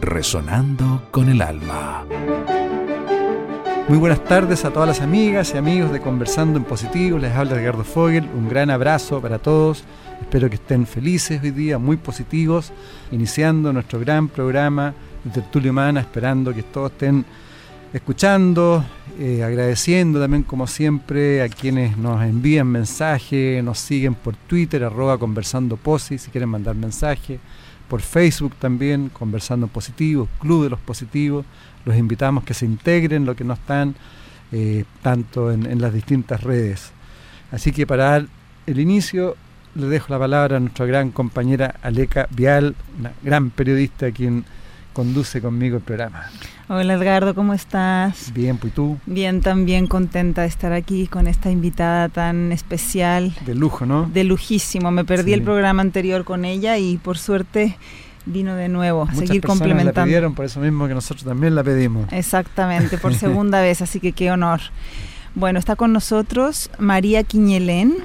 resonando con el alma. Muy buenas tardes a todas las amigas y amigos de Conversando en Positivo. Les habla Edgardo Fogel. Un gran abrazo para todos. Espero que estén felices hoy día, muy positivos, iniciando nuestro gran programa de Tertulia Humana, esperando que todos estén escuchando, eh, agradeciendo también como siempre a quienes nos envían mensajes, nos siguen por Twitter, arroba conversando posi, si quieren mandar mensaje, por Facebook también, conversando en positivo, Club de los Positivos los invitamos que se integren lo que no están eh, tanto en, las distintas redes. Así que para dar el inicio le dejo la palabra a nuestra gran compañera Aleca Vial, una gran periodista quien conduce conmigo el programa. Hola Edgardo, ¿cómo estás? Bien, pues tú. Bien, también contenta de estar aquí con esta invitada tan especial. De lujo, ¿no? De lujísimo. Me perdí el programa anterior con ella y por suerte vino de nuevo a seguir complementando. la pidieron por eso mismo que nosotros también la pedimos. Exactamente, por segunda vez, así que qué honor. Bueno, está con nosotros María Quiñelén.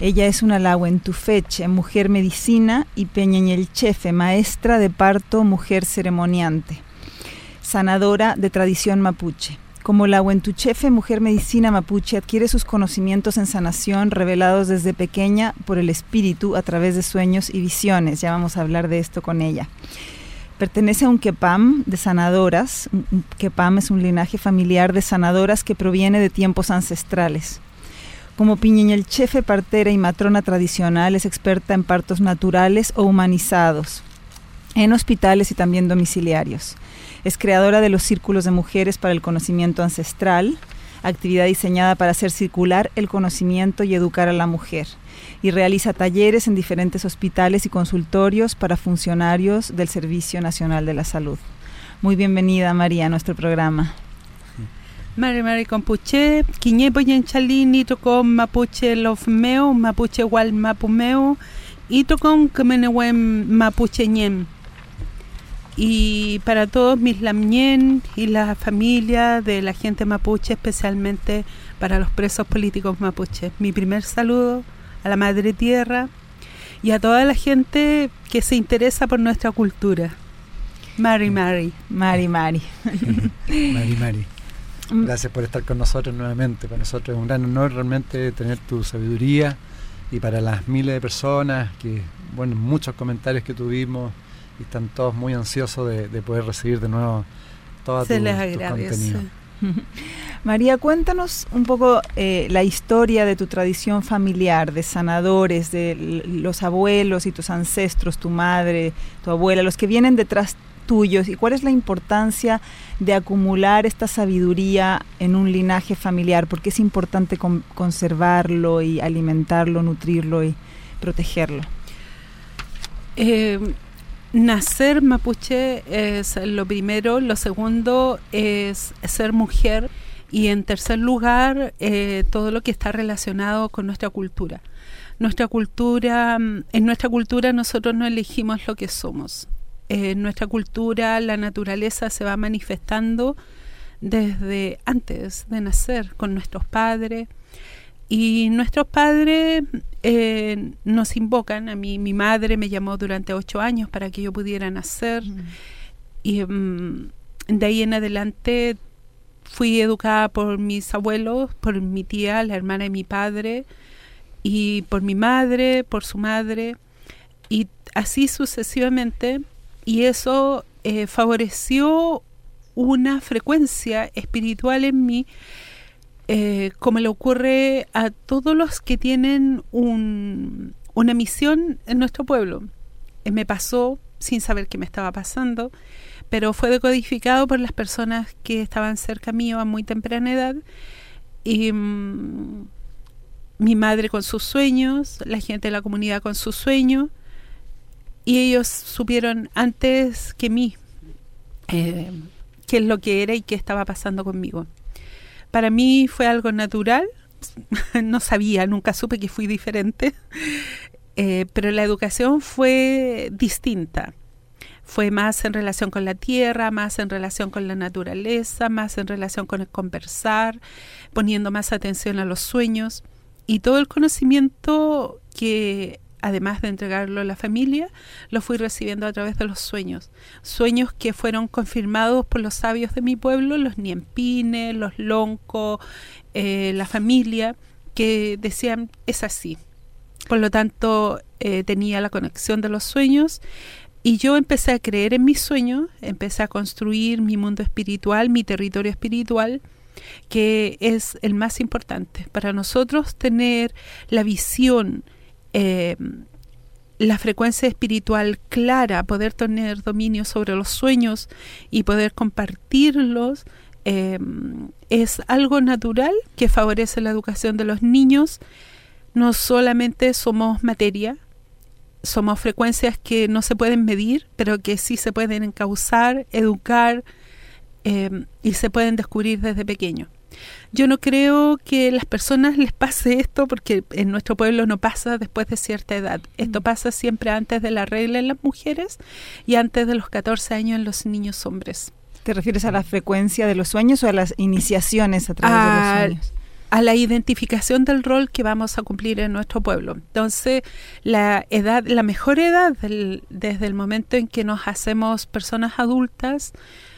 Ella es una lauentufeche, mujer medicina, y peñeñelchefe, maestra de parto, mujer ceremoniante, sanadora de tradición mapuche. Como la mujer medicina mapuche, adquiere sus conocimientos en sanación revelados desde pequeña por el espíritu a través de sueños y visiones. Ya vamos a hablar de esto con ella. Pertenece a un Kepam de sanadoras. Un Kepam es un linaje familiar de sanadoras que proviene de tiempos ancestrales. Como Chefe, partera y matrona tradicional, es experta en partos naturales o humanizados, en hospitales y también domiciliarios. Es creadora de los Círculos de Mujeres para el Conocimiento Ancestral, actividad diseñada para hacer circular el conocimiento y educar a la mujer. Y realiza talleres en diferentes hospitales y consultorios para funcionarios del Servicio Nacional de la Salud. Muy bienvenida, María, a nuestro programa. Mari Mari Compuche, Quiñepo Yenchalini, con Mapuche Lofmeo, Mapuche Wal Mapumeo, y Tocom Kemenewem Mapuche Ñem y para todos mis lamñen y la familia de la gente mapuche, especialmente para los presos políticos mapuches. Mi primer saludo a la Madre Tierra y a toda la gente que se interesa por nuestra cultura. Mari Mari. Mari Mari. Mari Mari. Gracias por estar con nosotros nuevamente. Para nosotros es un gran honor realmente tener tu sabiduría y para las miles de personas que, bueno, muchos comentarios que tuvimos y están todos muy ansiosos de, poder recibir de nuevo todo Se les agradece. María, cuéntanos un poco eh, la historia de tu tradición familiar, de sanadores, de los abuelos y tus ancestros, tu madre, tu abuela, los que vienen detrás tuyos y cuál es la importancia de acumular esta sabiduría en un linaje familiar, porque es importante conservarlo y alimentarlo, nutrirlo y protegerlo. Eh, nacer mapuche es lo primero, lo segundo es ser mujer y en tercer lugar eh, todo lo que está relacionado con nuestra cultura. Nuestra cultura, en nuestra cultura nosotros no elegimos lo que somos. En nuestra cultura la naturaleza se va manifestando desde antes de nacer con nuestros padres, y nuestros padres eh, nos invocan, a mí mi madre me llamó durante ocho años para que yo pudiera nacer. Y mm, de ahí en adelante fui educada por mis abuelos, por mi tía, la hermana de mi padre y por mi madre, por su madre. Y así sucesivamente y eso eh, favoreció una frecuencia espiritual en mí eh, como le ocurre a todos los que tienen una misión en nuestro pueblo. Eh, me pasó sin saber qué me estaba pasando, pero fue decodificado por las personas que estaban cerca mío a muy temprana edad. Y mm, mi madre con sus sueños, la gente de la comunidad con sus sueños, y ellos supieron antes que mí. Eh, qué es lo que era y qué estaba pasando conmigo. Para mí fue algo natural, no sabía, nunca supe que fui diferente, eh, pero la educación fue distinta. Fue más en relación con la tierra, más en relación con la naturaleza, más en relación con el conversar, poniendo más atención a los sueños y todo el conocimiento que además de entregarlo a la familia, lo fui recibiendo a través de los sueños. Sueños que fueron confirmados por los sabios de mi pueblo, los niempines, los loncos, eh, la familia, que decían, es así. Por lo tanto, eh, tenía la conexión de los sueños y yo empecé a creer en mis sueños, empecé a construir mi mundo espiritual, mi territorio espiritual, que es el más importante. Para nosotros tener la visión, eh, la frecuencia espiritual clara, poder tener dominio sobre los sueños y poder compartirlos, eh, es algo natural que favorece la educación de los niños. No solamente somos materia, somos frecuencias que no se pueden medir, pero que sí se pueden encauzar, educar eh, y se pueden descubrir desde pequeño. Yo no creo que a las personas les pase esto porque en nuestro pueblo no pasa después de cierta edad. Esto mm. pasa siempre antes de la regla en las mujeres y antes de los 14 años en los niños hombres. ¿Te refieres a la frecuencia de los sueños o a las iniciaciones a través de los sueños? a la identificación del rol que vamos a cumplir en nuestro pueblo. Entonces, la edad, la mejor edad desde el momento en que nos hacemos personas adultas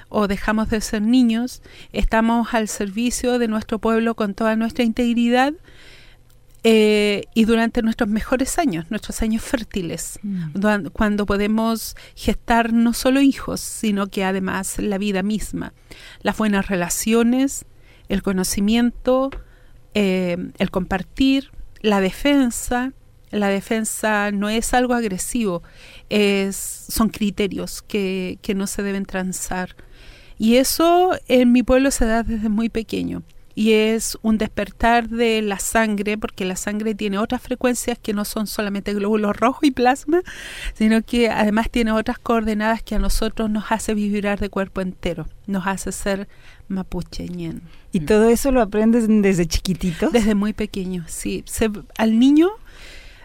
o dejamos de ser niños, estamos al servicio de nuestro pueblo con toda nuestra integridad eh, y durante nuestros mejores años, nuestros años fértiles, mm. cuando podemos gestar no solo hijos, sino que además la vida misma, las buenas relaciones, el conocimiento, eh, el compartir, la defensa. La defensa no es algo agresivo, es, son criterios que, que no se deben transar. Y eso en mi pueblo se da desde muy pequeño y es un despertar de la sangre, porque la sangre tiene otras frecuencias que no son solamente glóbulos rojos y plasma, sino que además tiene otras coordenadas que a nosotros nos hace vibrar de cuerpo entero, nos hace ser mapucheñen. ¿Y todo eso lo aprendes desde chiquitito? Desde muy pequeño, sí. al niño,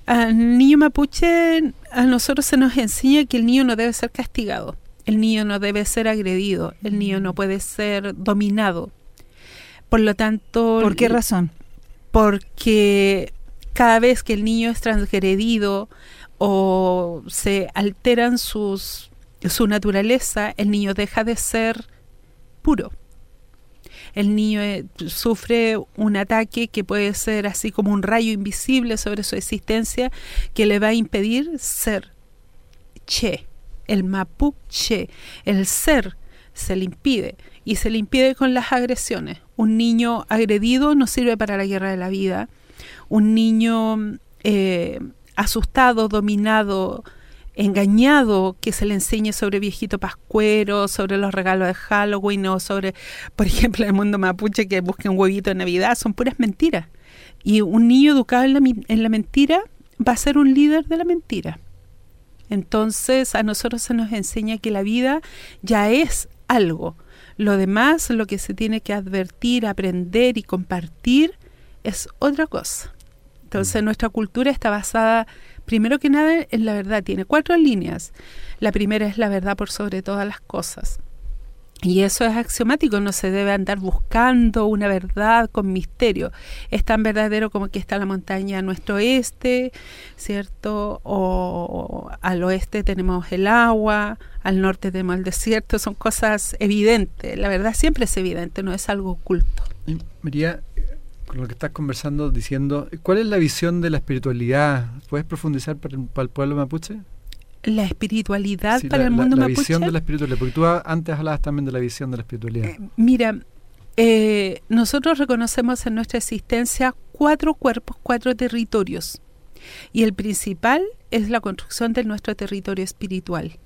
al niño mapuche, a nosotros se nos enseña que el niño no debe ser castigado, el niño no debe ser agredido, el niño no puede ser dominado. Por lo tanto... ¿Por qué razón? Porque cada vez que el niño es transgredido o se alteran sus, su naturaleza, el niño deja de ser puro el niño eh, sufre un ataque que puede ser así como un rayo invisible sobre su existencia que le va a impedir ser che, el mapuche, el ser se le impide y se le impide con las agresiones. Un niño agredido no sirve para la guerra de la vida. Un niño eh, asustado, dominado, engañado que se le enseñe sobre viejito pascuero, sobre los regalos de Halloween o sobre, por ejemplo, el mundo mapuche que busque un huevito de Navidad, son puras mentiras. Y un niño educado en la, en la mentira va a ser un líder de la mentira. Entonces a nosotros se nos enseña que la vida ya es algo. Lo demás, lo que se tiene que advertir, aprender y compartir es otra cosa. Entonces mm. nuestra cultura está basada Primero que nada, en la verdad tiene cuatro líneas. La primera es la verdad por sobre todas las cosas. Y eso es axiomático, no se debe andar buscando una verdad con misterio. Es tan verdadero como que está la montaña a nuestro oeste, ¿cierto? O, al oeste tenemos el agua, al norte tenemos el desierto, son cosas evidentes. La verdad siempre es evidente, no es algo oculto. María, con lo que estás conversando, diciendo, ¿cuál es la visión de la espiritualidad? ¿Puedes profundizar para el, pueblo mapuche? La espiritualidad para el mundo mapuche. La visión de la espiritualidad, porque tú antes hablabas también de la visión de la espiritualidad. Eh, mira, eh, nosotros reconocemos en nuestra existencia cuatro cuerpos, cuatro territorios. Y el principal es la construcción de nuestro territorio espiritual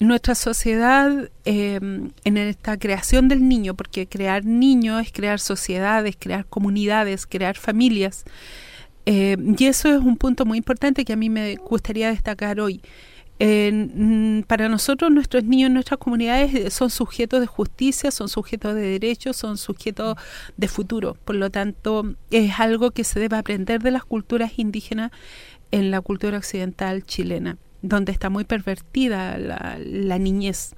nuestra sociedad em, en esta creación del niño, porque crear niños es crear sociedades, crear comunidades, crear familias. Em, y eso es un punto muy importante que a mí me gustaría destacar hoy. para nosotros, nuestros niños, nuestras comunidades son sujetos de justicia, son sujetos de derechos, son sujetos de futuro. Por lo tanto, es algo que se debe aprender de las culturas indígenas en la cultura occidental chilena, donde está muy pervertida la, niñez.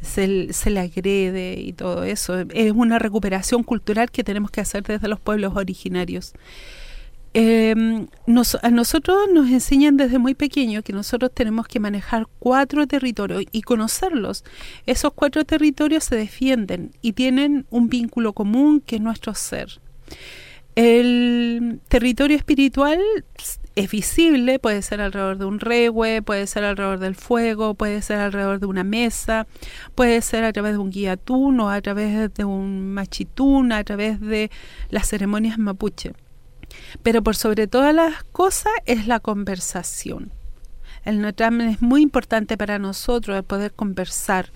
Se, se, le agrede y todo eso. Es una recuperación cultural que tenemos que hacer desde los pueblos originarios. Eh, a nosotros nos enseñan desde muy pequeño que nosotros tenemos que manejar cuatro territorios y conocerlos. Esos cuatro territorios se defienden y tienen un vínculo común que es nuestro ser. El territorio espiritual es visible, puede ser alrededor de un regue, puede ser alrededor del fuego, puede ser alrededor de una mesa, puede ser a través de un guiatún o a través de un machitún, a través de las ceremonias mapuche. Pero por sobre todas las cosas es la conversación. El Notre es muy importante para nosotros el poder conversar.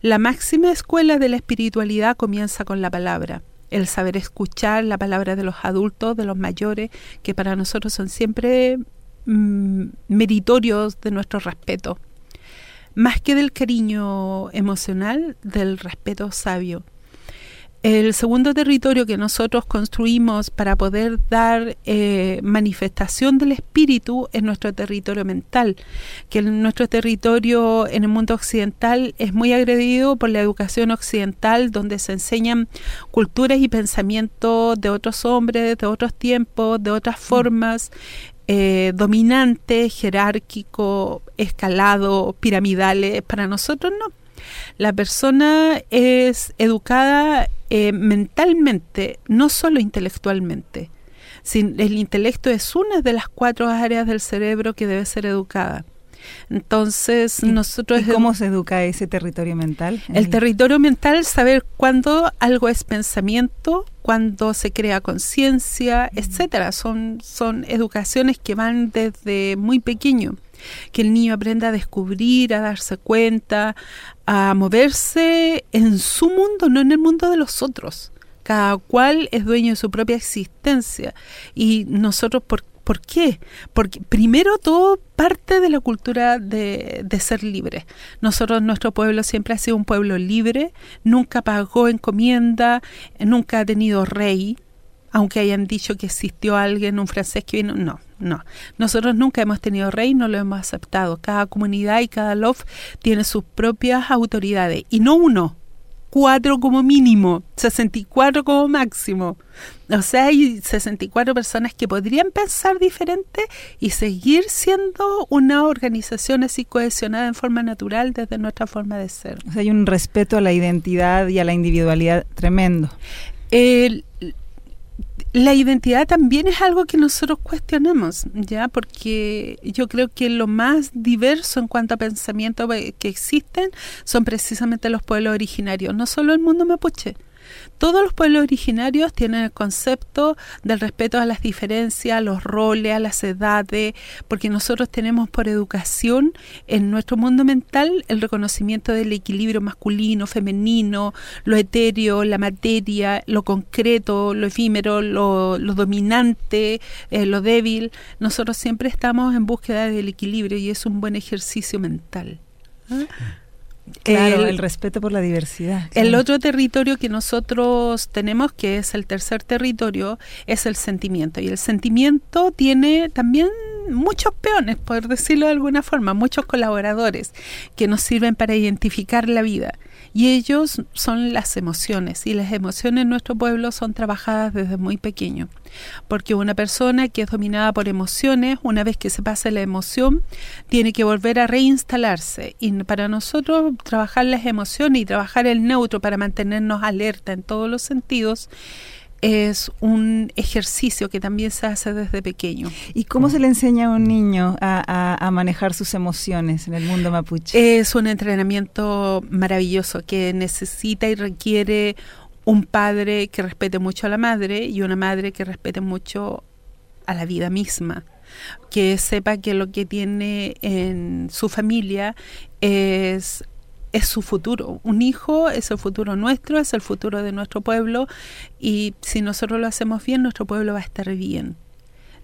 La máxima escuela de la espiritualidad comienza con la palabra. El saber escuchar la palabra de los adultos, de los mayores, que para nosotros son siempre mm, meritorios de nuestro respeto. Más que del cariño emocional, del respeto sabio. El segundo territorio que nosotros construimos para poder dar eh, manifestación del espíritu es nuestro territorio mental, que nuestro territorio en el mundo occidental es muy agredido por la educación occidental, donde se enseñan culturas y pensamientos de otros hombres, de otros tiempos, de otras mm. formas, eh, dominantes, jerárquico, escalado, piramidales. Para nosotros no. La persona es educada eh, mentalmente, no solo intelectualmente. el intelecto es una de las cuatro áreas del cerebro que debe ser educada. Entonces, nosotros... ¿Y cómo se educa ese territorio mental? El territorio mental, saber cuándo algo es pensamiento, cuándo se crea conciencia, etcétera. Son, son educaciones que van desde muy pequeño que el niño aprenda a descubrir, a darse cuenta, a moverse en su mundo, no en el mundo de los otros. Cada cual es dueño de su propia existencia. Y nosotros, ¿por, ¿por qué? Porque primero todo parte de la cultura de, de ser libre. Nosotros, nuestro pueblo siempre ha sido un pueblo libre, nunca pagó encomienda, nunca ha tenido rey, aunque hayan dicho que existió alguien, un francés que vino, no, no. Nosotros nunca hemos tenido rey, no lo hemos aceptado. Cada comunidad y cada lof tiene sus propias autoridades, y no uno, cuatro como mínimo, 64 como máximo. O sea, hay 64 personas que podrían pensar diferente y seguir siendo una organización así cohesionada en forma natural desde nuestra forma de ser. O sea, hay un respeto a la identidad y a la individualidad tremendo. El, la identidad también es algo que nosotros cuestionamos, ¿ya? Porque yo creo que lo más diverso en cuanto a pensamiento que existen son precisamente los pueblos originarios, no solo el mundo mapuche, todos los pueblos originarios tienen el concepto del respeto a las diferencias, a los roles, a las edades, porque nosotros tenemos por educación en nuestro mundo mental el reconocimiento del equilibrio masculino, femenino, lo etéreo, la materia, lo concreto, lo efímero, lo, dominante, eh, lo débil. Nosotros siempre estamos en búsqueda del equilibrio y es un buen ejercicio mental. ¿Ah? Claro, el, respeto por la diversidad. El otro territorio que nosotros tenemos, que es el tercer territorio, es el sentimiento. Y el sentimiento tiene también muchos peones, por decirlo de alguna forma, muchos colaboradores que nos sirven para identificar la vida y ellos son las emociones y las emociones en nuestro pueblo son trabajadas desde muy pequeño porque una persona que es dominada por emociones una vez que se pasa la emoción tiene que volver a reinstalarse. Y para nosotros trabajar las emociones y trabajar el neutro para mantenernos alerta en todos los sentidos es un ejercicio que también se hace desde pequeño. ¿Y cómo se le enseña a un niño a, manejar sus emociones en el mundo mapuche? Es un entrenamiento maravilloso que necesita y requiere un padre que respete mucho a la madre y una madre que respete mucho a la vida misma que sepa que lo que tiene en su familia es es su futuro. Un hijo es el futuro nuestro, es el futuro de nuestro pueblo y si nosotros lo hacemos bien, nuestro pueblo va a estar bien.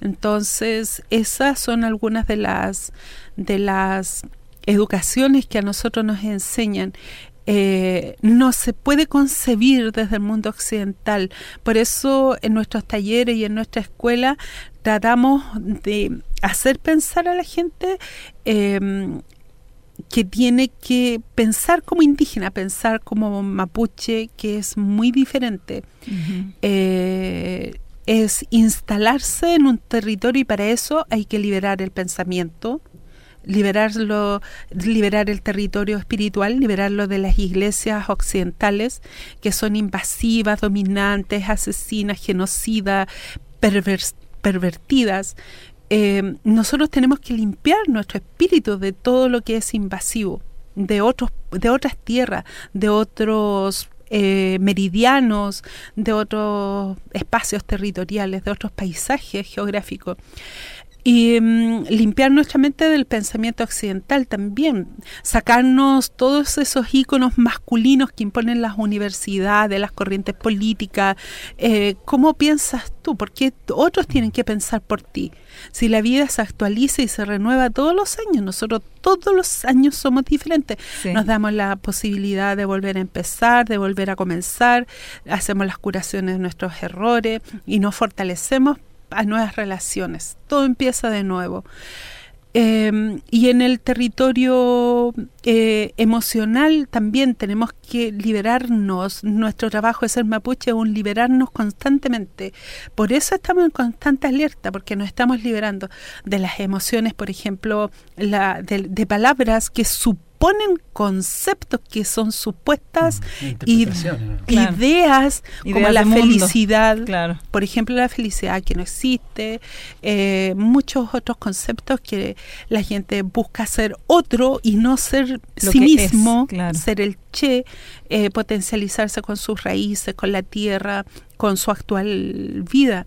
Entonces, esas son algunas de las de las educaciones que a nosotros nos enseñan eh, no se puede concebir desde el mundo occidental. Por eso en nuestros talleres y en nuestra escuela tratamos de hacer pensar a la gente em, que tiene que pensar como indígena, pensar como mapuche, que es muy diferente. Eh, es instalarse en un territorio y para eso hay que liberar el pensamiento, liberarlo, liberar el territorio espiritual, liberarlo de las iglesias occidentales que son invasivas, dominantes, asesinas, genocidas, pervertidas. Eh, nosotros tenemos que limpiar nuestro espíritu de todo lo que es invasivo, de otros, de otras tierras, de otros eh, meridianos, de otros espacios territoriales, de otros paisajes geográficos y mm, limpiar nuestra mente del pensamiento occidental también, sacarnos todos esos íconos masculinos que imponen las universidades, las corrientes políticas. Eh, ¿Cómo piensas tú? ¿Por qué otros tienen que pensar por ti? Si la vida se actualiza y se renueva todos los años, nosotros todos los años somos diferentes. Nos damos la posibilidad de volver a empezar, de volver a comenzar, hacemos las curaciones de nuestros errores y nos fortalecemos a nuevas relaciones. Todo empieza de nuevo. Em, y en el territorio eh, emocional también tenemos que liberarnos. Nuestro trabajo de ser mapuche es un liberarnos constantemente. Por eso estamos en constante alerta, porque nos estamos liberando de las emociones, por ejemplo, la, de, de palabras que suponen ponen conceptos que son supuestas mm, ideas como la felicidad, por ejemplo la felicidad que no existe, eh, muchos otros conceptos que la gente busca ser otro y no ser sí mismo, ser el che, eh, potencializarse con sus raíces, con la tierra, con su actual vida.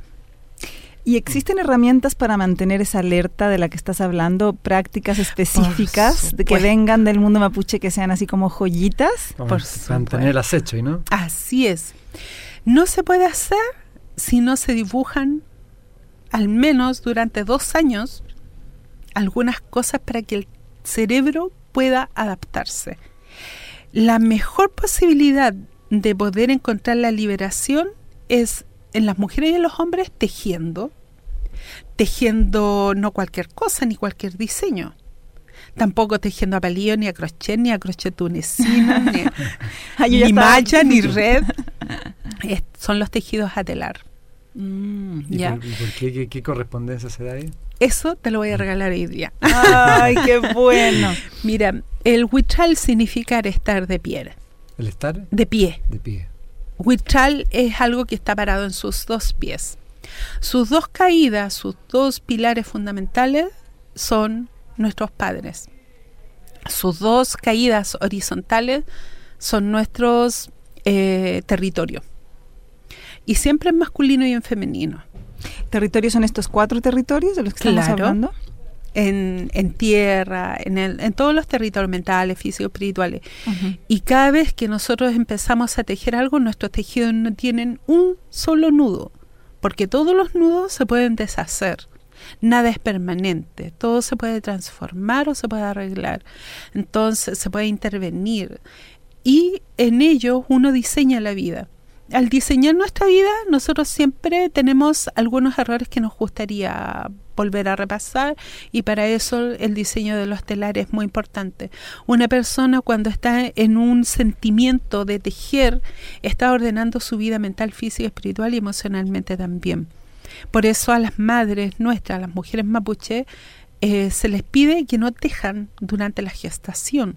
¿Y existen herramientas para mantener esa alerta de la que estás hablando? ¿Prácticas específicas de que vengan del mundo mapuche que sean así como joyitas? Por mantener el acecho, ¿no? Así es. No se puede hacer si no se dibujan al menos durante dos años algunas cosas para que el cerebro pueda adaptarse. La mejor posibilidad de poder encontrar la liberación es en las mujeres y en los hombres tejiendo, tejiendo no cualquier cosa ni cualquier diseño. Tampoco tejiendo a palillo, ni a crochet, ni a crochet tunecino, ni, ni malla, ni red. son los tejidos a telar. Mm, ¿Y, Por, qué, correspondencia se da ahí? Eso te lo voy a regalar hoy día. ¡Ay, qué bueno! Mira, el huichal significa estar de pie. ¿El estar? De pie. De pie. Huichal es algo que está parado en sus dos pies. Sus dos caídas, sus dos pilares fundamentales son nuestros padres. Sus dos caídas horizontales son nuestros eh, territorios. Y siempre en masculino y en femenino. ¿Territorios son estos cuatro territorios de los que estamos hablando? En, en, tierra, en, el, en todos los territorios mentales, físicos, espirituales. Y cada vez que nosotros empezamos a tejer algo, nuestros tejidos no tienen un solo nudo porque todos los nudos se pueden deshacer. Nada es permanente, todo se puede transformar o se puede arreglar. Entonces se puede intervenir y en ello uno diseña la vida al diseñar nuestra vida, nosotros siempre tenemos algunos errores que nos gustaría volver a repasar y para eso el diseño de los telares es muy importante. Una persona cuando está en un sentimiento de tejer está ordenando su vida mental, física, espiritual y emocionalmente también. Por eso a las madres nuestras, a las mujeres mapuche, eh, se les pide que no tejan durante la gestación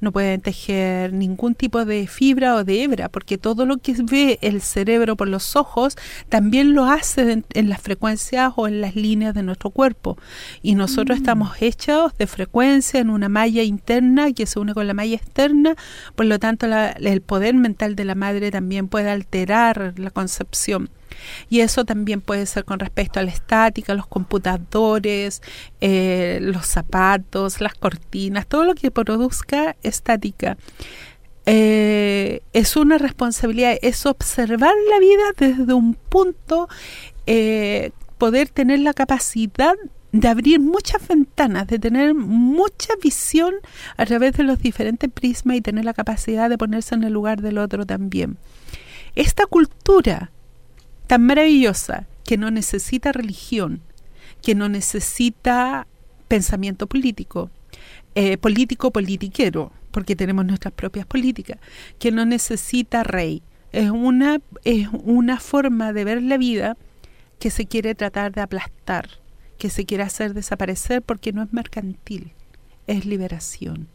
no pueden tejer ningún tipo de fibra o de hebra, porque todo lo que ve el cerebro por los ojos también lo hace en, las frecuencias o en las líneas de nuestro cuerpo. Y nosotros mm. estamos hechos de frecuencia en una malla interna que se une con la malla externa, por lo tanto el poder mental de la madre también puede alterar la concepción. Y eso también puede ser con respecto a la estática, los computadores, eh, los zapatos, las cortinas, todo lo que produzca estática. Eh, es una responsabilidad, es observar la vida desde un punto, eh, poder tener la capacidad de abrir muchas ventanas, de tener mucha visión a través de los diferentes prismas y tener la capacidad de ponerse en el lugar del otro también. Esta cultura tan maravillosa que no necesita religión, que no necesita pensamiento político, eh, político politiquero, porque tenemos nuestras propias políticas, que no necesita rey. Es una, es una forma de ver la vida que se quiere tratar de aplastar que se quiere hacer desaparecer porque no es mercantil, es liberación.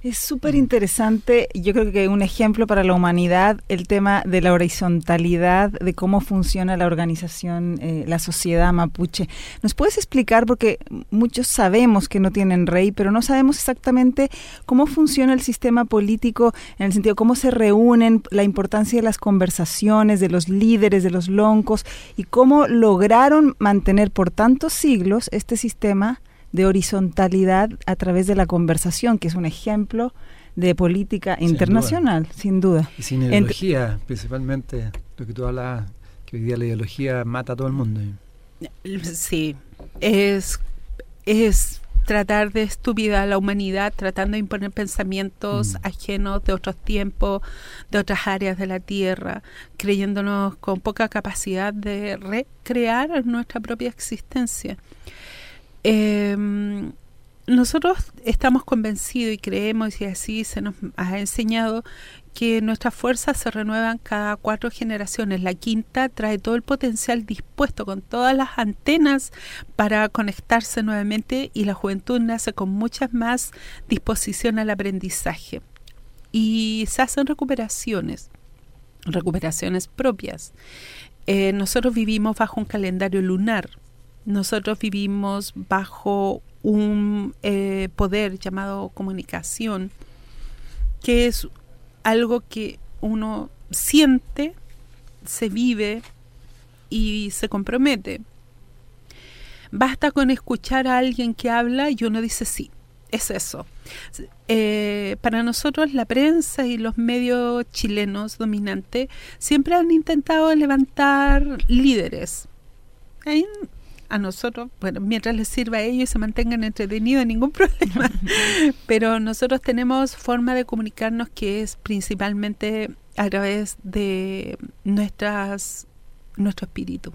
Es súper interesante, yo creo que un ejemplo para la humanidad, el tema de la horizontalidad, de cómo funciona la organización, eh, la sociedad mapuche. ¿Nos puedes explicar, porque muchos sabemos que no tienen rey, pero no sabemos exactamente cómo funciona el sistema político, en el sentido cómo se reúnen, la importancia de las conversaciones, de los líderes, de los loncos, y cómo lograron mantener por tantos siglos este sistema de horizontalidad a través de la conversación, que es un ejemplo de política internacional, sin duda. Y sin ideología, principalmente, lo que tú hablas, que hoy día la ideología mata a todo el mundo. Sí, es, es tratar de estúpida a la humanidad, tratando de imponer pensamientos mm. ajenos de otros tiempos, de otras áreas de la Tierra, creyéndonos con poca capacidad de recrear nuestra propia existencia. Eh, nosotros estamos convencidos y creemos, y así se nos ha enseñado, que nuestras fuerzas se renuevan cada cuatro generaciones. La quinta trae todo el potencial dispuesto, con todas las antenas para conectarse nuevamente y la juventud nace con muchas más disposición al aprendizaje. Y se hacen recuperaciones, recuperaciones propias. Eh, nosotros vivimos bajo un calendario lunar nosotros vivimos bajo un eh, poder llamado comunicación, que es algo que uno siente, se vive y se compromete. Basta con escuchar a alguien que habla y uno dice sí, es eso. Eh, para nosotros la prensa y los medios chilenos dominantes siempre han intentado levantar líderes a nosotros, bueno, mientras les sirva a ellos y se mantengan entretenidos, ningún problema. Pero nosotros tenemos forma de comunicarnos que es principalmente a través de nuestras nuestro espíritu.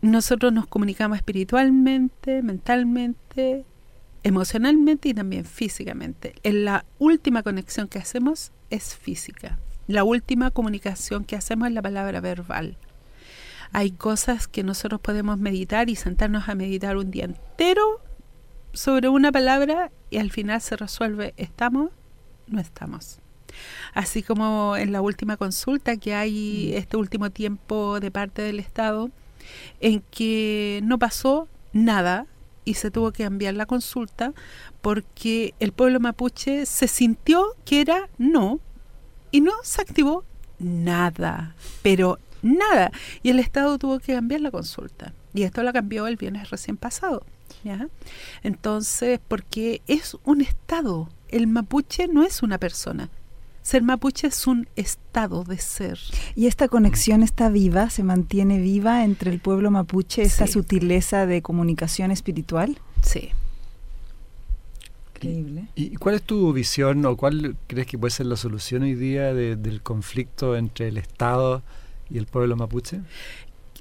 Nosotros nos comunicamos espiritualmente, mentalmente, emocionalmente y también físicamente. En la última conexión que hacemos es física. La última comunicación que hacemos es la palabra verbal hay cosas que nosotros podemos meditar y sentarnos a meditar un día entero sobre una palabra y al final se resuelve, ¿estamos? No estamos. Así como en la última consulta que hay mm. este último tiempo de parte del Estado, en que no pasó nada y se tuvo que enviar la consulta porque el pueblo mapuche se sintió que era no y no se activó nada, pero nada. Y el Estado tuvo que cambiar la consulta. Y esto la cambió el viernes recién pasado. ¿ya? Entonces, porque es un Estado. El mapuche no es una persona. Ser mapuche es un estado de ser. ¿Y esta conexión está viva, se mantiene viva entre el pueblo mapuche, esa sutileza de comunicación espiritual? Sí. Increíble. ¿Y cuál es tu visión o cuál crees que puede ser la solución hoy día del conflicto entre el Estado ¿Y el pueblo mapuche?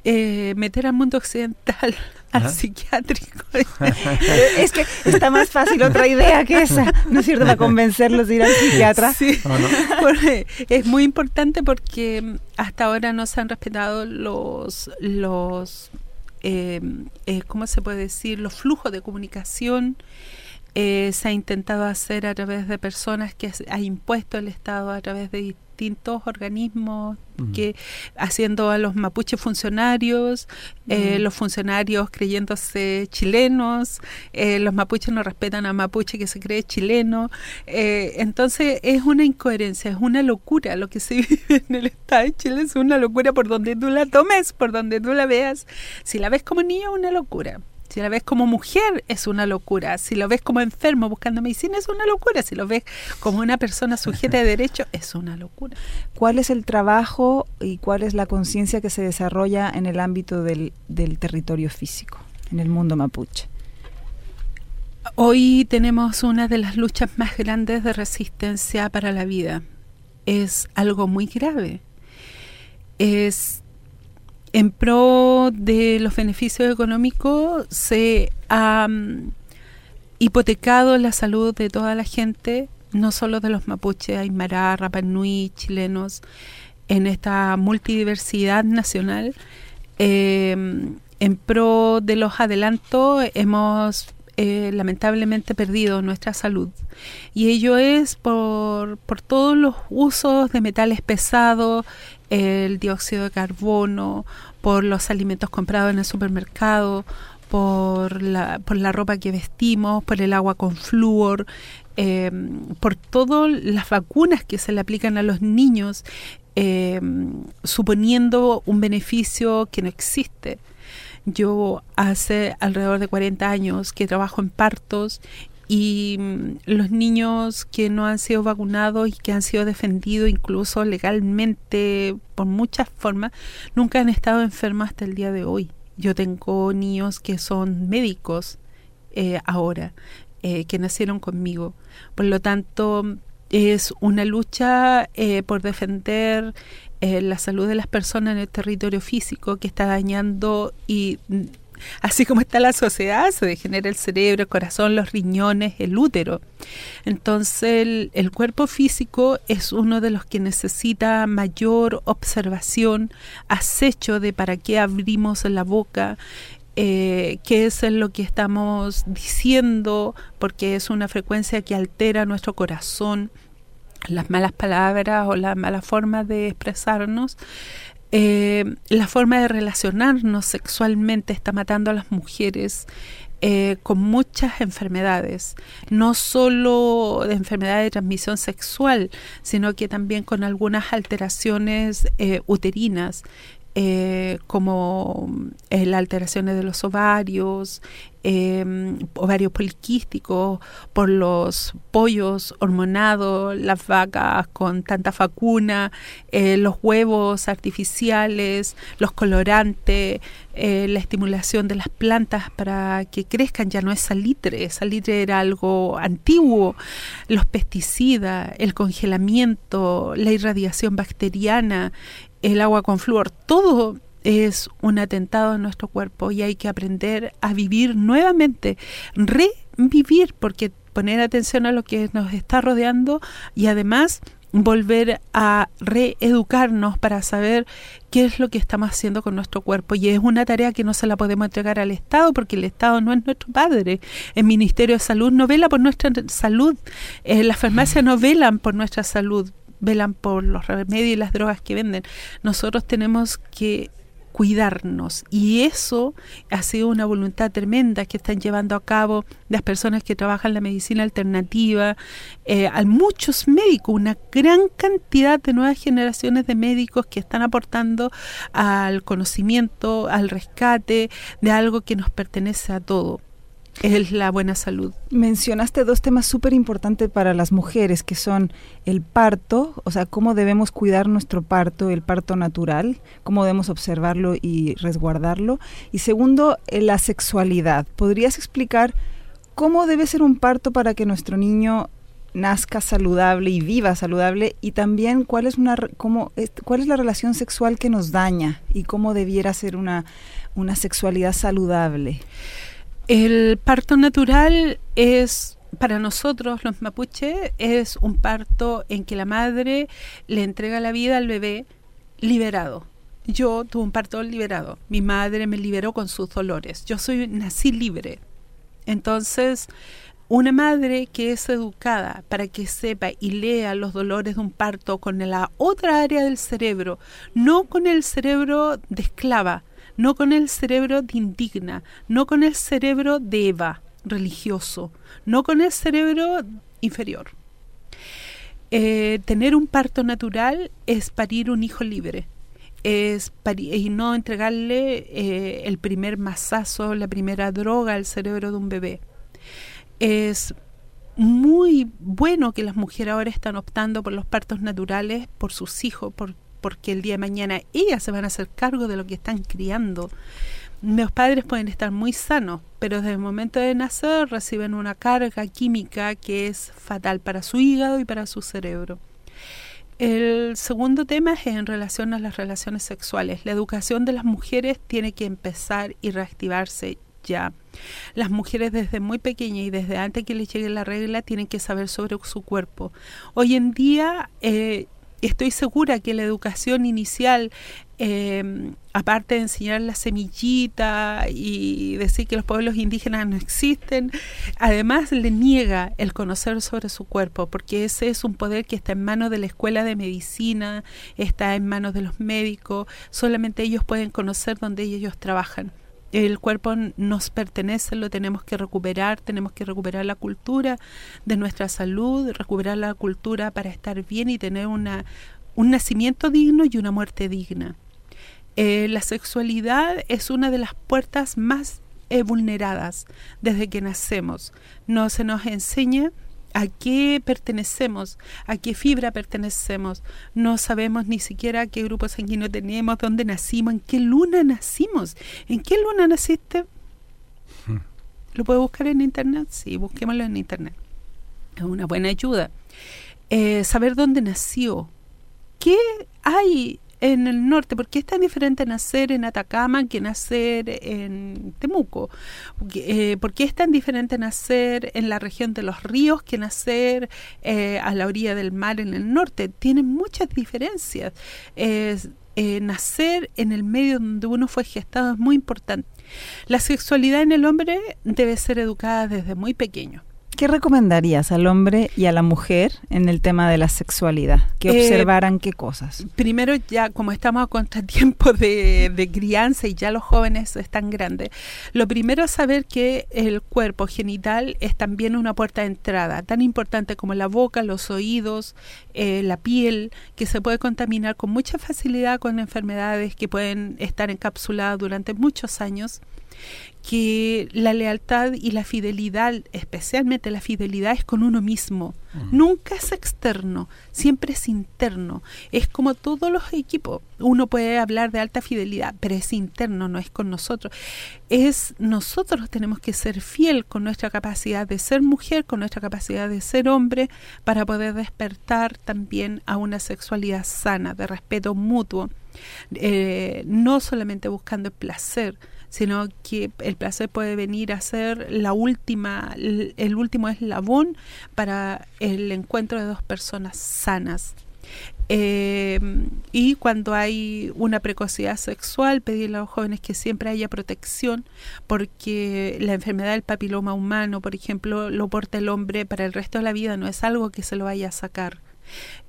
Eh, meter al mundo occidental al psiquiátrico. es que está más fácil otra idea que esa, ¿no es cierto? Para convencerlos de ir al psiquiatra. Sí. es muy importante porque hasta ahora no se han respetado los, los eh, eh, ¿cómo se puede decir? Los flujos de comunicación. Se ha intentado hacer a través de personas que ha impuesto el Estado a través de distintos organismos que haciendo a los mapuches funcionarios, eh, los funcionarios creyéndose chilenos, eh, los mapuches no respetan a mapuche que se cree chileno. Eh, entonces es una incoherencia, es una locura lo que se vive en el Estado de Chile, es una locura por donde tú la tomes, por donde tú la veas. Si la ves como niño, una locura Si la ves como mujer, es una locura. Si lo ves como enfermo buscando medicina, es una locura. Si lo ves como una persona sujeta de derecho, es una locura. ¿Cuál es el trabajo y cuál es la conciencia que se desarrolla en el ámbito del, del territorio físico, en el mundo mapuche? Hoy tenemos una de las luchas más grandes de resistencia para la vida. Es algo muy grave. Es en pro de los beneficios económicos se ha mm, hipotecado la salud de toda la gente, no solo de los mapuches, aymara, rapanui, chilenos, en esta multidiversidad nacional. Eh, en pro de los adelantos hemos eh, lamentablemente perdido nuestra salud. Y ello es por, por todos los usos de metales pesados, el dióxido de carbono, por los alimentos comprados en el supermercado, por la, por la ropa que vestimos, por el agua con flúor, eh, por todas las vacunas que se le aplican a los niños, eh, suponiendo un beneficio que no existe. Yo hace alrededor de 40 años que trabajo en partos y mm, los niños que no han sido vacunados y que han sido defendidos incluso legalmente por muchas formas, nunca han estado enfermos hasta el día de hoy. Yo tengo niños que son médicos eh, ahora, eh, que nacieron conmigo. Por lo tanto, es una lucha eh, por defender eh, la salud de las personas en el territorio físico que está dañando y mm, así como está la sociedad, se degenera el cerebro, el corazón, los riñones, el útero. Entonces el, cuerpo físico es uno de los que necesita mayor observación, acecho de para qué abrimos la boca, eh, qué es lo que estamos diciendo, porque es una frecuencia que altera nuestro corazón, las malas palabras o las malas formas de expresarnos, eh, la forma de relacionarnos sexualmente está matando a las mujeres eh, con muchas enfermedades, no solo de enfermedades de transmisión sexual, sino que también con algunas alteraciones eh, uterinas eh, como eh, las alteraciones de los ovarios, eh, ovarios poliquísticos, por los pollos hormonados, las vacas con tanta facuna, eh, los huevos artificiales, los colorantes, la estimulación de las plantas para que crezcan, ya no es salitre, salitre era algo antiguo, los pesticidas, el congelamiento, la irradiación bacteriana, el agua con flúor, todo es un atentado en nuestro cuerpo y hay que aprender a vivir nuevamente, revivir, porque poner atención a lo que nos está rodeando y además volver a reeducarnos para saber qué es lo que estamos haciendo con nuestro cuerpo. Y es una tarea que no se la podemos entregar al Estado porque el Estado no es nuestro padre. El Ministerio de Salud no vela por nuestra salud. Eh, las farmacias no velan por nuestra salud velan por los remedios y las drogas que venden. Nosotros tenemos que cuidarnos y eso ha sido una voluntad tremenda que están llevando a cabo las personas que trabajan la medicina alternativa, eh, hay muchos médicos, una gran cantidad de nuevas generaciones de médicos que están aportando al conocimiento, al rescate de algo que nos pertenece a todos es la buena salud. Mencionaste dos temas súper importantes para las mujeres, que son el parto, o sea, cómo debemos cuidar nuestro parto, el parto natural, cómo debemos observarlo y resguardarlo. Y segundo, eh, la sexualidad. ¿Podrías explicar cómo debe ser un parto para que nuestro niño nazca saludable y viva saludable y también cuál es una cómo cuál es la relación sexual que nos daña y cómo debiera ser una una sexualidad saludable. El parto natural es para nosotros los mapuches es un parto en que la madre le entrega la vida al bebé liberado. Yo tuve un parto liberado. Mi madre me liberó con sus dolores. Yo soy nací libre. Entonces, una madre que es educada para que sepa y lea los dolores de un parto con la otra área del cerebro, no con el cerebro de esclava, no con el cerebro de indigna, no con el cerebro de Eva, religioso, no con el cerebro inferior. Eh, tener un parto natural es parir un hijo libre. es y no entregarle eh, el primer masazo, la primera droga al cerebro de un bebé. Es muy bueno que las mujeres ahora están optando por los partos naturales por sus hijos, por, porque el día de mañana ellas se van a hacer cargo de lo que están criando. Los padres pueden estar muy sanos, pero desde el momento de nacer reciben una carga química que es fatal para su hígado y para su cerebro. El segundo tema es en relación a las relaciones sexuales. La educación de las mujeres tiene que empezar y reactivarse ya. Las mujeres desde muy pequeñas y desde antes que les llegue la regla tienen que saber sobre su cuerpo. Hoy en día eh, estoy segura que la educación inicial, eh, aparte de enseñar la semillita y decir que los pueblos indígenas no existen, además le niega el conocer sobre su cuerpo, porque ese es un poder que está en manos de la escuela de medicina, está en manos de los médicos, solamente ellos pueden conocer dónde ellos trabajan el cuerpo nos pertenece, lo tenemos que recuperar, tenemos que recuperar la cultura de nuestra salud, recuperar la cultura para estar bien y tener una, un nacimiento digno y una muerte digna. Eh, la sexualidad es una de las puertas más eh, vulneradas desde que nacemos. No se nos enseña a qué pertenecemos, a qué fibra pertenecemos. No sabemos ni siquiera qué grupo sanguíneo tenemos, dónde nacimos, en qué luna nacimos. ¿En qué luna naciste? Hmm. ¿Lo puedo buscar en internet? Sí, busquémoslo en internet. Es una buena ayuda. Eh, saber dónde nació. ¿Qué hay en el norte? ¿Por qué es tan diferente nacer en Atacama que nacer en Temuco? Eh, ¿Por qué es tan diferente nacer en la región de los ríos que nacer eh, a la orilla del mar en el norte? Tienen muchas diferencias. Eh, nacer en el medio donde uno fue gestado es muy importante. La sexualidad en el hombre debe ser educada desde muy pequeño. ¿Qué recomendarías al hombre y a la mujer en el tema de la sexualidad? Que eh, observaran qué cosas. Primero, ya como estamos a contratiempo de, de crianza y ya los jóvenes están grandes, lo primero es saber que el cuerpo genital es también una puerta de entrada, tan importante como la boca, los oídos, eh, la piel, que se puede contaminar con mucha facilidad con enfermedades que pueden estar encapsuladas durante muchos años que la lealtad y la fidelidad, especialmente la fidelidad, es con uno mismo. Nunca es externo, siempre es interno. Es como todos los equipos. Uno puede hablar de alta fidelidad, pero es interno, no es con nosotros. Es nosotros tenemos que ser fiel con nuestra capacidad de ser mujer, con nuestra capacidad de ser hombre, para poder despertar también a una sexualidad sana, de respeto mutuo. Eh, no solamente buscando el placer, sino que el placer puede venir a ser la última, el, último eslabón para el encuentro de dos personas sanas. Eh, y cuando hay una precocidad sexual, pedirle a los jóvenes que siempre haya protección, porque la enfermedad del papiloma humano, por ejemplo, lo porta el hombre para el resto de la vida, no es algo que se lo vaya a sacar.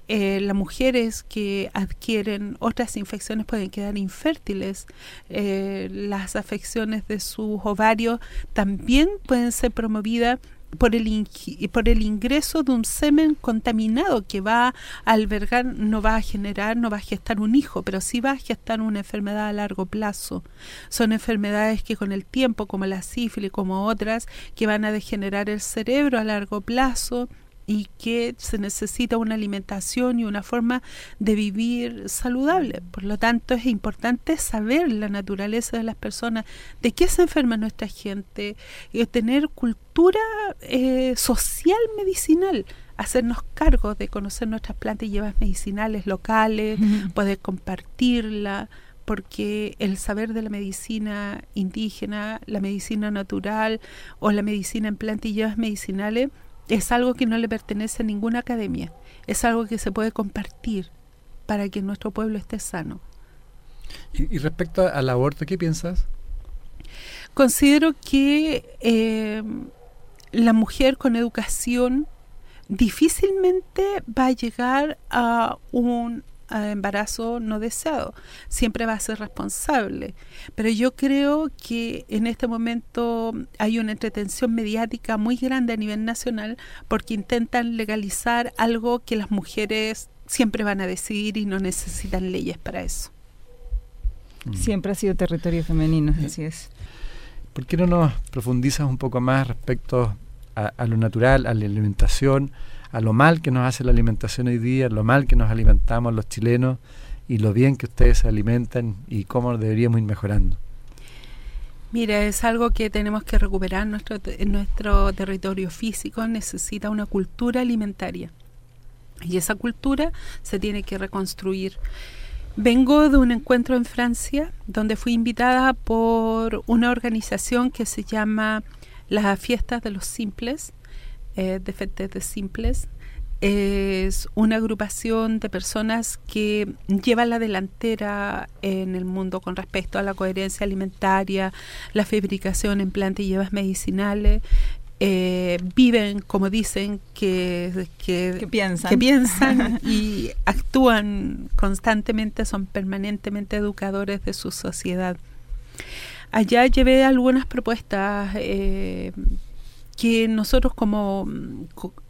Eh, las mujeres que adquieren otras infecciones pueden quedar infértiles. Eh, las afecciones de sus ovarios también pueden ser promovidas por el, por el ingreso de un semen contaminado que va a albergar, no va a generar, no va a gestar un hijo, pero sí va a gestar una enfermedad a largo plazo. Son enfermedades que con el tiempo, como la sífilis, como otras, que van a degenerar el cerebro a largo plazo, y que se necesita una alimentación y una forma de vivir saludable. Por lo tanto, es importante saber la naturaleza de las personas, de qué se enferma nuestra gente, y tener cultura eh, social medicinal hacernos cargo de conocer nuestras plantas y llevas medicinales locales, poder compartirla, porque el saber de la medicina indígena, la medicina natural o la medicina en llevas medicinales es algo que no le pertenece a ninguna academia, es algo que se puede compartir para que nuestro pueblo esté sano. Y, respecto al aborto, ¿qué piensas? Considero que eh, la mujer con educación difícilmente va a llegar a un embarazo no deseado. Siempre va a ser responsable. Pero yo creo que en este momento hay una entretención mediática muy grande a nivel nacional porque intentan legalizar algo que las mujeres siempre van a decidir y no necesitan leyes para eso. Mm. Siempre ha sido territorio femenino, así es. ¿Por qué no nos profundizas un poco más respecto a, lo natural, a la alimentación, a lo mal que nos hace la alimentación hoy día, lo mal que nos alimentamos los chilenos y lo bien que ustedes se alimentan y cómo deberíamos ir mejorando? Mira, es algo que tenemos que recuperar. Nuestro, nuestro territorio físico necesita una cultura alimentaria. Y esa cultura se tiene que reconstruir. Vengo de un encuentro en Francia donde fui invitada por una organización que se llama las Fiestas de los Simples, eh, de Fêtes de Simples, es una agrupación de personas que llevan la delantera en el mundo con respecto a la coherencia alimentaria, la fabricación en plantas y llevas medicinales. Eh, viven, como dicen, que, que, piensan, que piensan y actúan constantemente, son permanentemente educadores de su sociedad. Allá llevé algunas propuestas eh, que nosotros como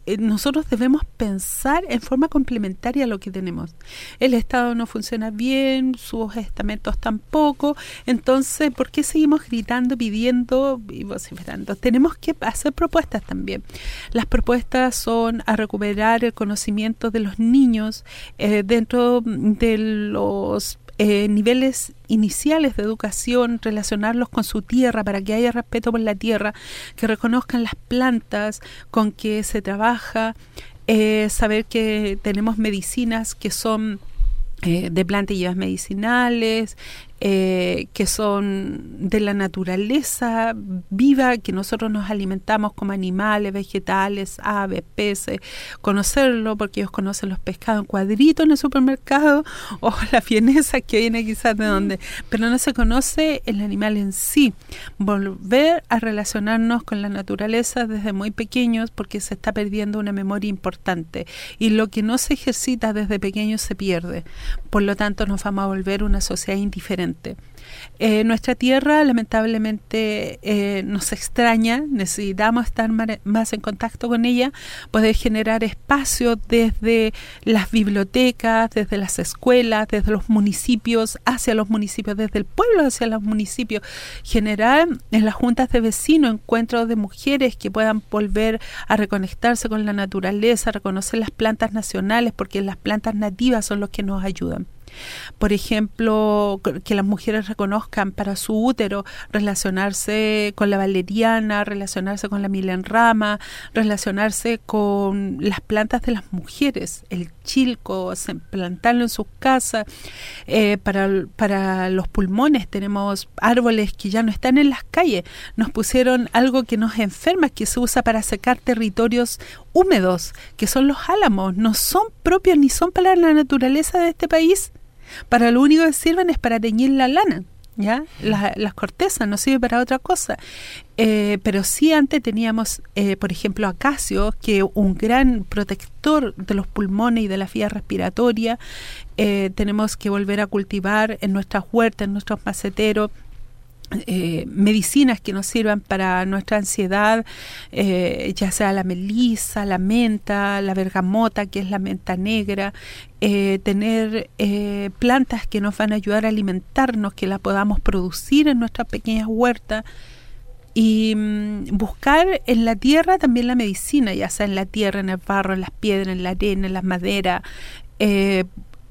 eh, nosotros debemos pensar en forma complementaria a lo que tenemos. El Estado no funciona bien, sus estamentos tampoco, entonces, ¿por qué seguimos gritando, pidiendo y vociferando? Tenemos que hacer propuestas también. Las propuestas son a recuperar el conocimiento de los niños eh, dentro de los eh, niveles iniciales de educación, relacionarlos con su tierra para que haya respeto por la tierra, que reconozcan las plantas con que se trabaja, eh, saber que tenemos medicinas que son eh, de plantillas medicinales, eh, que son de la naturaleza viva, que nosotros nos alimentamos como animales, vegetales, aves, peces, conocerlo, porque ellos conocen los pescados en cuadrito en el supermercado, o la fienesa que viene quizás de donde, pero no se conoce el animal en sí. Volver a relacionarnos con la naturaleza desde muy pequeños, porque se está perdiendo una memoria importante, y lo que no se ejercita desde pequeños se pierde. Por lo tanto, nos vamos a volver una sociedad indiferente eh, nuestra tierra lamentablemente eh, nos extraña, necesitamos estar más en contacto con ella, poder generar espacios desde las bibliotecas, desde las escuelas, desde los municipios hacia los municipios, desde el pueblo hacia los municipios, generar en las juntas de vecinos encuentros de mujeres que puedan volver a reconectarse con la naturaleza, reconocer las plantas nacionales, porque las plantas nativas son los que nos ayudan. Por ejemplo, que las mujeres reconozcan para su útero relacionarse con la valeriana, relacionarse con la milenrama, relacionarse con las plantas de las mujeres, el chilco, plantarlo en sus casas. Eh, para, para los pulmones tenemos árboles que ya no están en las calles. Nos pusieron algo que nos enferma, que se usa para secar territorios húmedos, que son los álamos. No son propios ni son para la naturaleza de este país. Para lo único que sirven es para teñir la lana. ¿ya? las cortezas no sirve para otra cosa. Eh, pero sí antes teníamos, eh, por ejemplo, acacio, que un gran protector de los pulmones y de la vía respiratoria. Eh, tenemos que volver a cultivar en nuestras huertas, en nuestros maceteros, eh, medicinas que nos sirvan para nuestra ansiedad, eh, ya sea la melisa, la menta, la bergamota, que es la menta negra, eh, tener plantas que nos van a ayudar a alimentarnos, que la podamos producir en nuestras pequeñas huertas y mm, buscar en la tierra también la medicina, ya sea en la tierra, en el barro, en las piedras, en la arena, en las maderas,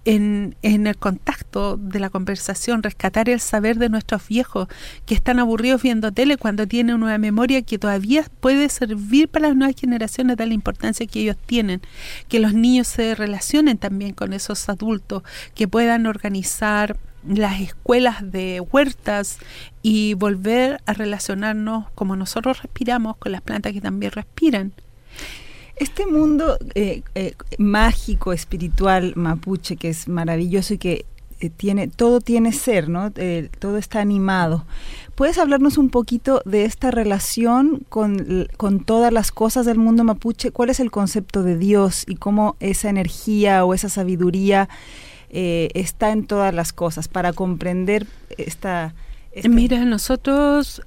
en, en, el contacto de la conversación, rescatar el saber de nuestros viejos que están aburridos viendo tele cuando tienen una memoria que todavía puede servir para las nuevas generaciones de la importancia que ellos tienen, que los niños se relacionen también con esos adultos, que puedan organizar las escuelas de huertas y volver a relacionarnos como nosotros respiramos con las plantas que también respiran. Este mundo eh, eh, mágico, espiritual, mapuche, que es maravilloso y que eh, tiene, todo tiene ser, ¿no? todo está animado. ¿Puedes hablarnos un poquito de esta relación con, con, todas las cosas del mundo mapuche? ¿Cuál es el concepto de Dios y cómo esa energía o esa sabiduría está en todas las cosas para comprender esta... Mira, nosotros,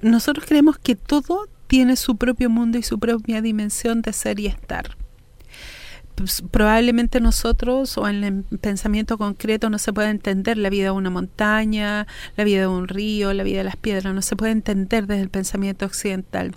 nosotros creemos que todo tiene su propio mundo y su propia dimensión de ser y estar. pues, probablemente nosotros o en el pensamiento concreto no se puede entender la vida de una montaña, la vida de un río, la vida de las piedras, no se puede entender desde el pensamiento occidental.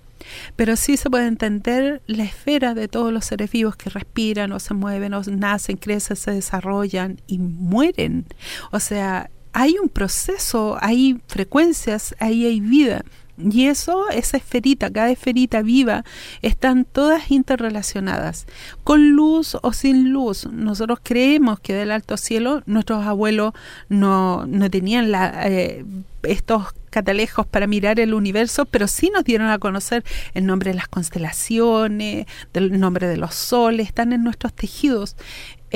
Pero sí se puede entender la esfera de todos los seres vivos que respiran o se mueven o nacen, crecen, se desarrollan y mueren. O sea, hay un proceso, hay frecuencias, ahí hay vida. Y eso, esa esferita, cada esferita viva, están todas interrelacionadas, con luz o sin luz. Nosotros creemos que del alto cielo nuestros abuelos no, no tenían la, eh, estos catalejos para mirar el universo, pero sí nos dieron a conocer el nombre de las constelaciones, del nombre de los soles, están en nuestros tejidos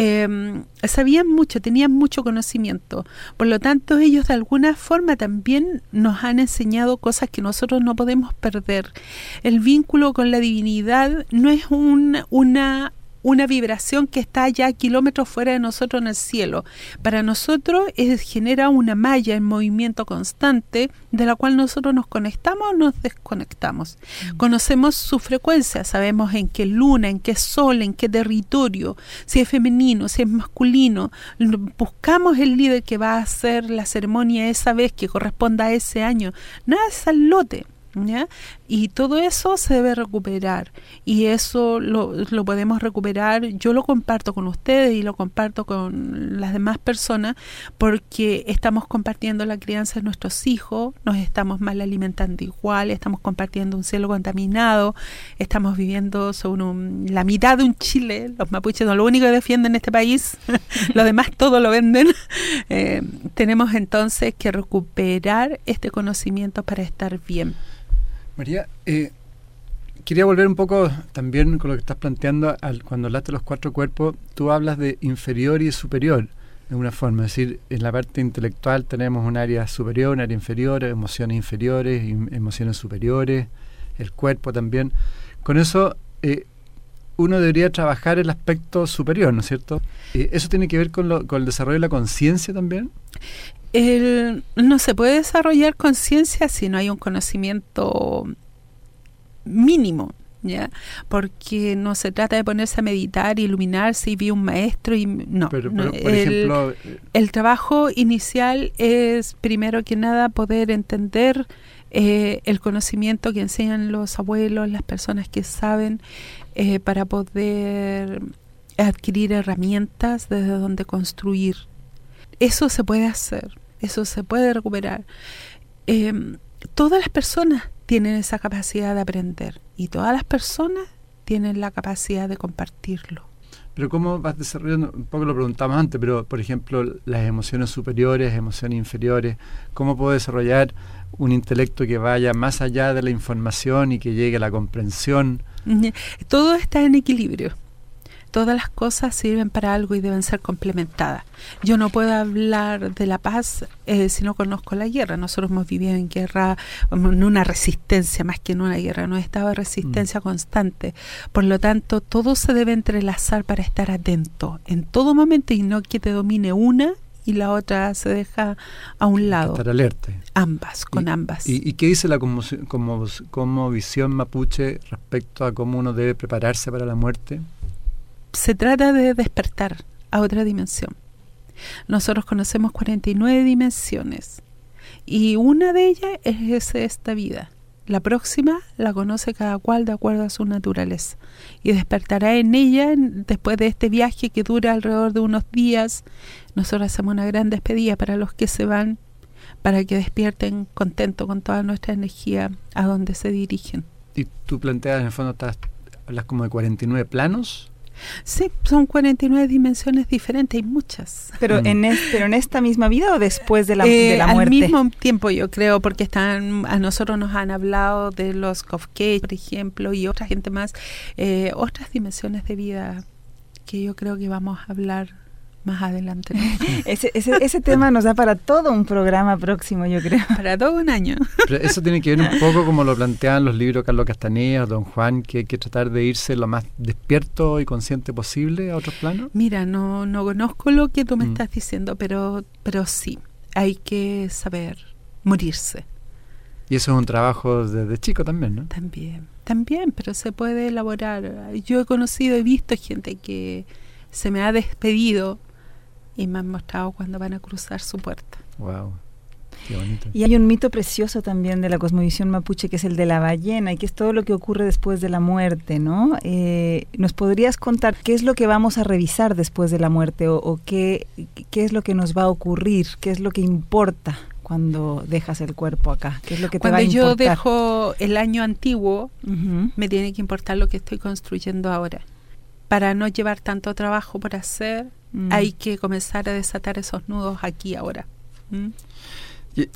eh, sabían mucho, tenían mucho conocimiento. Por lo tanto, ellos de alguna forma también nos han enseñado cosas que nosotros no podemos perder. El vínculo con la divinidad no es un, una una vibración que está ya kilómetros fuera de nosotros en el cielo. Para nosotros es, genera una malla en movimiento constante de la cual nosotros nos conectamos o nos desconectamos. Mm. Conocemos su frecuencia, sabemos en qué luna, en qué sol, en qué territorio, si es femenino, si es masculino. Buscamos el líder que va a hacer la ceremonia esa vez que corresponda a ese año. Nada es al lote. Y todo eso se debe recuperar. Y eso lo, lo, podemos recuperar, yo lo comparto con ustedes y lo comparto con las demás personas porque estamos compartiendo la crianza de nuestros hijos, nos estamos mal alimentando igual, estamos compartiendo un cielo contaminado, estamos viviendo sobre la mitad de un Chile, los mapuches son lo único que defienden este país, lo demás todo lo venden. Eh, tenemos entonces que recuperar este conocimiento para estar bien. María, eh, quería volver un poco también con lo que estás planteando. Al, cuando hablaste de los cuatro cuerpos, tú hablas de inferior y superior, de alguna forma. Es decir, en la parte intelectual tenemos un área superior, un área inferior, emociones inferiores, emociones superiores, el cuerpo también. Con eso, eh, uno debería trabajar el aspecto superior, ¿no es cierto? Eh, ¿Eso tiene que ver con, con el desarrollo de la conciencia también? el, no se puede desarrollar conciencia si no hay un conocimiento mínimo, ¿ya? Porque no se trata de ponerse a meditar, iluminarse y vi un maestro y no. Pero, por el, ejemplo, eh, el trabajo inicial es primero que nada poder entender eh, el conocimiento que enseñan los abuelos, las personas que saben, eh, para poder adquirir herramientas desde donde construir eso se puede hacer, eso se puede recuperar. Em, todas las personas tienen esa capacidad de aprender y todas las personas tienen la capacidad de compartirlo. Pero ¿cómo vas desarrollando? Un poco lo preguntamos antes, pero por ejemplo, las emociones superiores, emociones inferiores, ¿cómo puedo desarrollar un intelecto que vaya más allá de la información y que llegue a la comprensión? Todo está en equilibrio todas las cosas sirven para algo y deben ser complementadas. Yo no puedo hablar de la paz eh, si no conozco la guerra. Nosotros hemos vivido en guerra, en una resistencia más que en una guerra, no estaba resistencia mm. constante. Por lo tanto, todo se debe entrelazar para estar atento en todo momento y no que te domine una y la otra se deja a un lado. Estar alerta. Ambas, con ambas. ¿Y, qué dice la como, como visión mapuche respecto a cómo uno debe prepararse para la muerte? Se trata de despertar a otra dimensión. Nosotros conocemos 49 dimensiones y una de ellas es esta vida. La próxima la conoce cada cual de acuerdo a su naturaleza y despertará en ella después de este viaje que dura alrededor de unos días. Nosotros hacemos una gran despedida para los que se van, para que despierten contentos con toda nuestra energía a donde se dirigen. Y tú planteas en el fondo, estás, hablas como de 49 planos. Sí, son 49 dimensiones diferentes, hay muchas. Pero, mm. en, pero en esta misma vida o después de la, de la eh, muerte? Al mismo tiempo, yo creo, porque están a nosotros nos han hablado de los Kofke, por ejemplo, y otra gente más, eh, otras dimensiones de vida que yo creo que vamos a hablar más adelante. ese, ese, ese, tema nos da para todo un programa próximo, yo creo. Para todo un año. Pero eso tiene que ver un poco como lo plantean los libros Carlos Castaneda, Don Juan, que hay que tratar de irse lo más despierto y consciente posible a otros planos. Mira, no, no conozco lo que tú me mm. estás diciendo, pero, pero sí, hay que saber morirse. Y eso es un trabajo desde chico también, ¿no? También, también, pero se puede elaborar. Yo he conocido, he visto gente que se me ha despedido y me han mostrado cuando van a cruzar su puerta. Wow. Qué bonito. Y hay un mito precioso también de la cosmovisión mapuche que es el de la ballena y que es todo lo que ocurre después de la muerte, ¿no? Eh, ¿Nos podrías contar qué es lo que vamos a revisar después de la muerte o, o qué, qué es lo que nos va a ocurrir, qué es lo que importa cuando dejas el cuerpo acá? ¿Qué es lo que te Cuando va a yo importar? dejo el año antiguo, me tiene que importar lo que estoy construyendo ahora. Para no llevar tanto trabajo por hacer, Mm. hay que comenzar a desatar esos nudos aquí ahora. ¿Mm?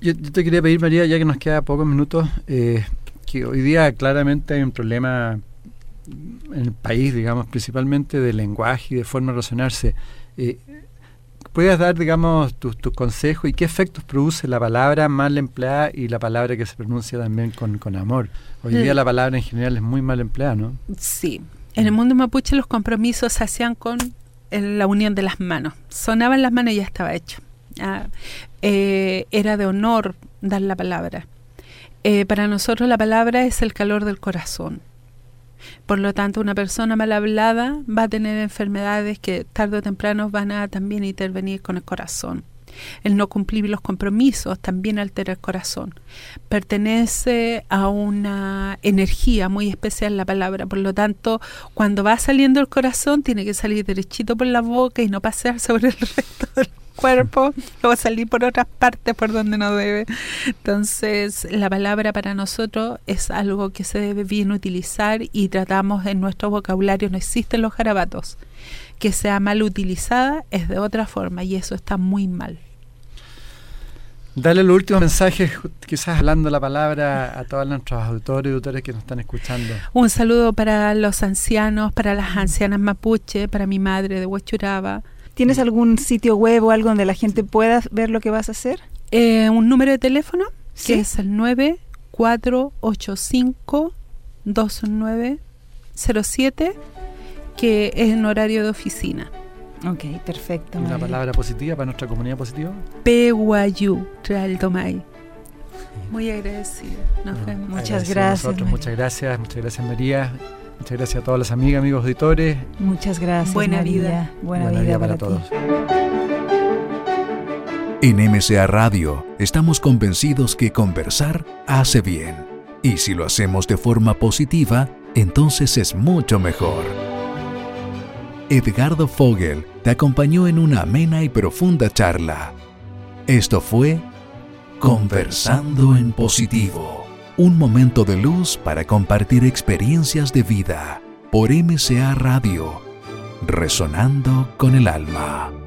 Yo, te quería pedir, María, ya que nos queda pocos minutos, eh, que hoy día claramente hay un problema en el país, digamos, principalmente de lenguaje y de forma de relacionarse. Eh, ¿Puedes dar, digamos, tus, tus consejos y qué efectos produce la palabra mal empleada y la palabra que se pronuncia también con, con amor? Hoy día Mm. la palabra en general es muy mal empleada, ¿no? Sí. En el mundo mapuche los compromisos se hacían con el- la unión de las manos. Sonaban las manos y ya estaba hecho. Ah, eh, era de honor dar la palabra. Eh, para nosotros la palabra es el calor del corazón. Por lo tanto, una persona mal hablada va a tener enfermedades que tarde o temprano van a también intervenir con el corazón. El no cumplir los compromisos también altera el corazón. Pertenece a una energía muy especial la palabra. Por lo tanto, cuando va saliendo el corazón, tiene que salir derechito por la boca y no pasear sobre el resto del cuerpo o salir por otras partes por donde no debe. Entonces, la palabra para nosotros es algo que se debe bien utilizar y tratamos en nuestro vocabulario, no existen los garabatos. Que sea mal utilizada es de otra forma y eso está muy mal. Dale los últimos mensajes, quizás hablando la palabra a todos nuestros auditores y auditores que nos están escuchando. Un saludo para los ancianos, para las ancianas mapuche, para mi madre de Huachuraba. ¿Tienes algún sitio web o algo donde la gente pueda ver lo que vas a hacer? Eh, un número de teléfono Sí. que es el 9485-2907, que es en horario de oficina. Ok, perfecto. Una palabra positiva para nuestra comunidad positiva. Peguayú, Real Tomay. Muy agradecida. Nos Bueno, vemos. Muchas gracias, nosotros, muchas gracias, muchas gracias María. Muchas gracias a todas las amigas, amigos auditores. Muchas gracias. Buena María. vida. Buena, vida, para, todos. En MCA Radio estamos convencidos que conversar hace bien. Y si lo hacemos de forma positiva, entonces es mucho mejor. Edgardo Fogel te acompañó en una amena y profunda charla. Esto fue Conversando en Positivo, un momento de luz para compartir experiencias de vida por MCA Radio, resonando con el alma.